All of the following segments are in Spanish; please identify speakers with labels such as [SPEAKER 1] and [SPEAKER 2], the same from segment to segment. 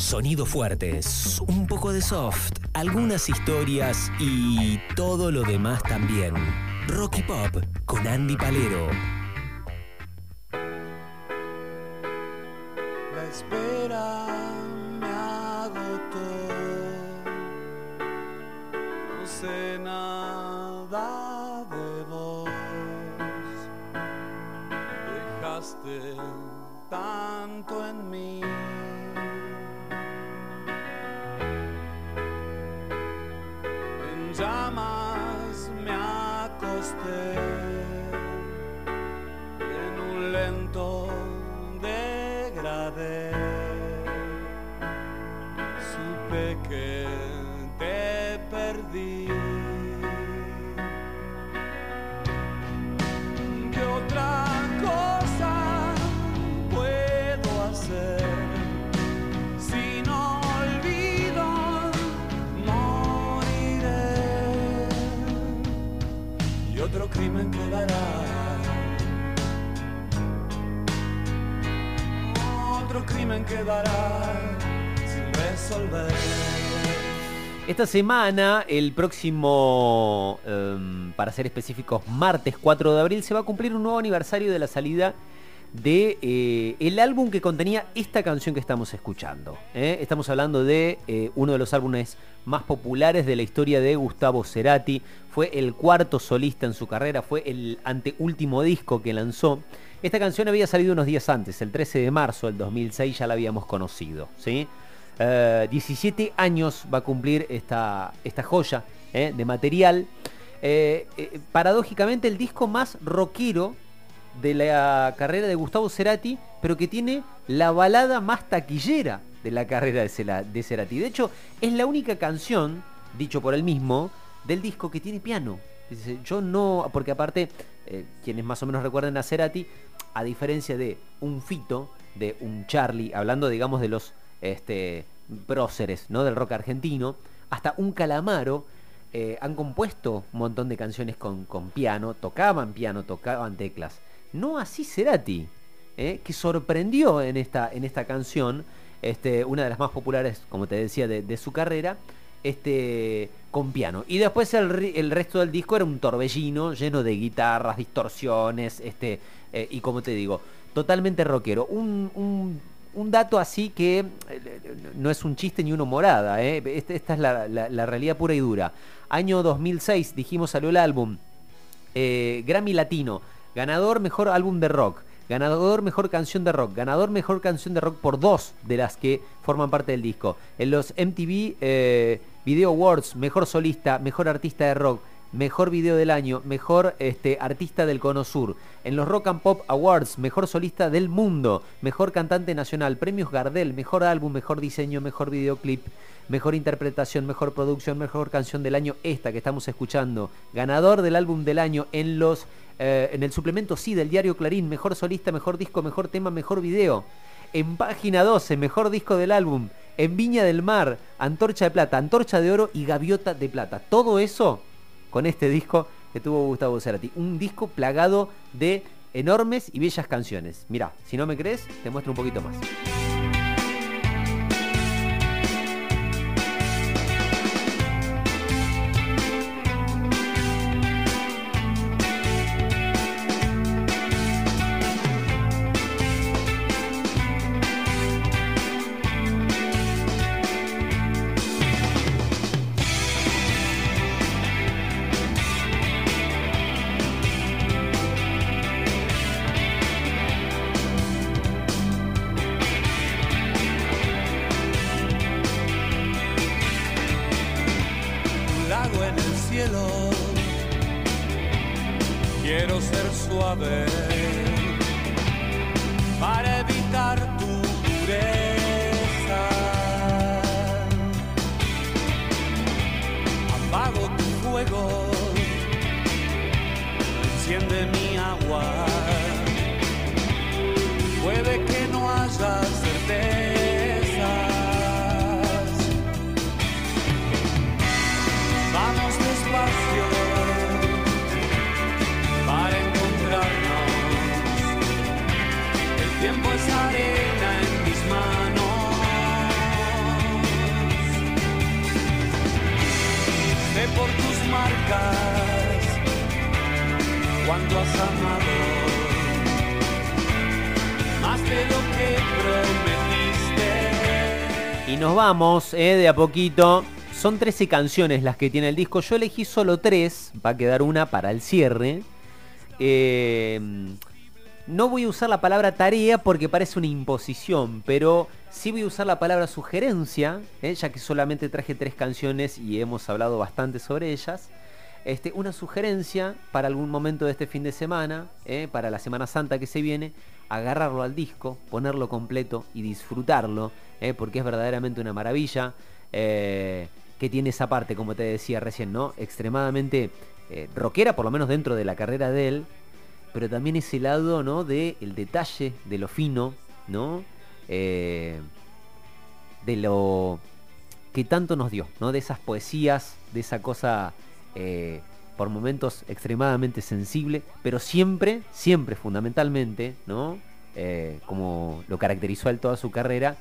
[SPEAKER 1] Sonidos fuertes, un poco de soft, algunas historias y todo lo demás también. Rocky Pop con Andy Palero.
[SPEAKER 2] stay. Crimen quedará sin resolver.
[SPEAKER 3] Esta semana, el próximo, em, para ser específicos, martes 4 de abril, se va a cumplir un nuevo aniversario de la salida de eh, el álbum que contenía esta canción que estamos escuchando. ¿eh? Estamos hablando de eh, uno de los álbumes más populares de la historia de Gustavo Cerati. Fue el cuarto solista en su carrera, fue el anteúltimo disco que lanzó. Esta canción había salido unos días antes, el 13 de marzo del 2006 ya la habíamos conocido. ¿sí? Eh, 17 años va a cumplir esta, esta joya de material. Paradójicamente el disco más rockero de la carrera de Gustavo Cerati, pero que tiene la balada más taquillera de la carrera de, Cerati. De hecho, es la única canción, dicho por él mismo, del disco que tiene piano. Yo no, porque aparte, eh, quienes más o menos recuerden a Cerati, a diferencia de un Fito, de un Charlie, hablando digamos de los este, próceres ¿no? del rock argentino, hasta un Calamaro, eh, han compuesto un montón de canciones con, con piano, tocaban piano, tocaban teclas. No así Cerati, ¿eh? que sorprendió en esta, en esta canción, este, una de las más populares, como te decía, de, su carrera, este, con piano. Y después el, resto del disco era un torbellino lleno de guitarras, distorsiones, este, eh, y como te digo, totalmente rockero. Un, un- dato así que eh, no es un chiste ni una morada, ¿eh? Este- esta es la, realidad pura y dura. Año 2006, dijimos, salió el álbum. Grammy Latino, ganador mejor álbum de rock, ganador mejor canción de rock, ganador mejor canción de rock por dos de las que forman parte del disco. En los MTV eh, Video Awards, mejor solista, mejor artista de rock, mejor video del año, mejor este, artista del Cono Sur. En los Rock and Pop Awards, mejor solista del mundo, mejor cantante nacional, premios Gardel, mejor álbum, mejor diseño, mejor videoclip, mejor interpretación, mejor producción, mejor canción del año, esta que estamos escuchando. Ganador del álbum del año en los eh, en el suplemento sí del diario Clarín, mejor solista, mejor disco, mejor tema, mejor video. En página 12, mejor disco del álbum. En Viña del Mar, Antorcha de Plata, Antorcha de Oro y Gaviota de Plata. Todo eso con este disco que tuvo Gustavo Cerati. Un disco plagado de enormes y bellas canciones. Mirá, si no me crees, te muestro un poquito más.
[SPEAKER 2] Marcas cuando has amado más de lo que prometiste.
[SPEAKER 3] Y nos vamos eh, de a poquito. Son 13 canciones las que tiene el disco. Yo elegí solo 3. Va a quedar una para el cierre. Eh, no voy a usar la palabra tarea porque parece una imposición, pero sí voy a usar la palabra sugerencia, eh, ya que solamente traje tres canciones y hemos hablado bastante sobre ellas. Este, una sugerencia para algún momento de este fin de semana, eh, para la Semana Santa que se viene, agarrarlo al disco, ponerlo completo y disfrutarlo, porque es verdaderamente una maravilla que tiene esa parte, como te decía recién, ¿no? Extremadamente eh, rockera, por lo menos dentro de la carrera de él, pero también ese lado, ¿no? De el detalle, de lo fino, ¿no? Eh, de lo que tanto nos dio, ¿no? De esas poesías, de esa cosa eh, por momentos extremadamente sensible, pero siempre, siempre fundamentalmente, ¿no? como lo caracterizó él toda su carrera,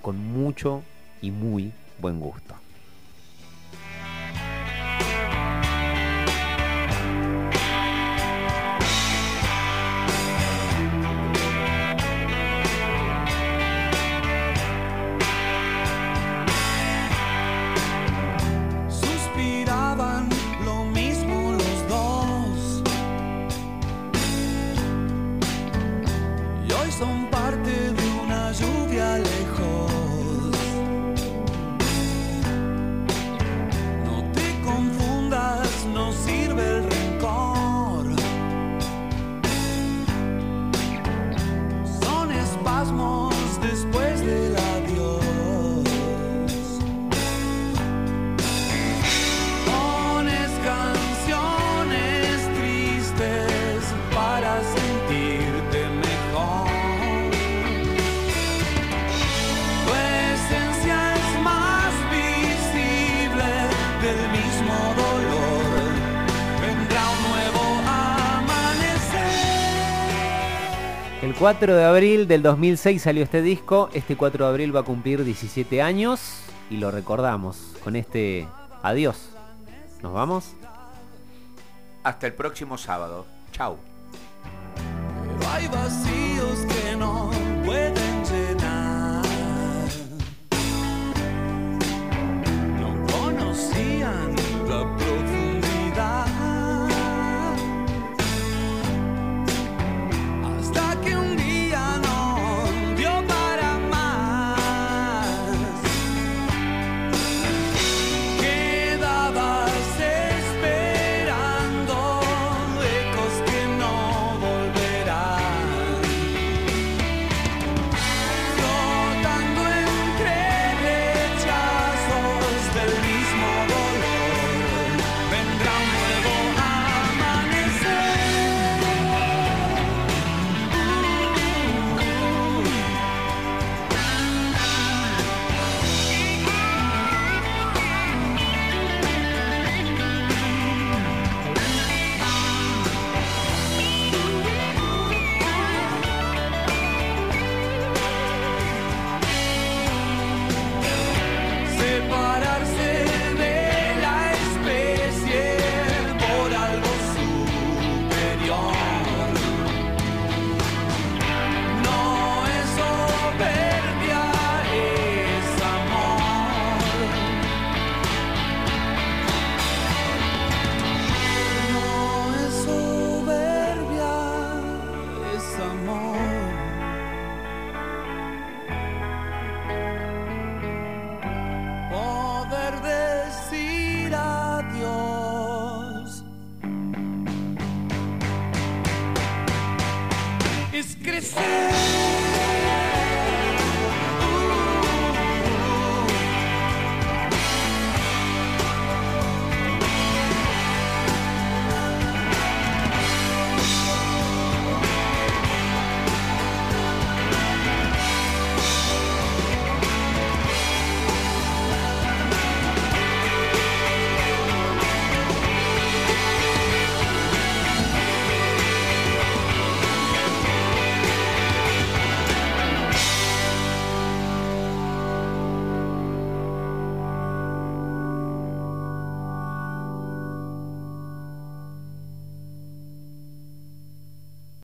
[SPEAKER 3] con mucho y muy buen gusto. 4 de abril del 2006 salió este disco. Este 4 de abril va a cumplir 17 años y lo recordamos con este adiós. ¿Nos vamos?
[SPEAKER 1] Hasta el próximo sábado.
[SPEAKER 2] Vacíos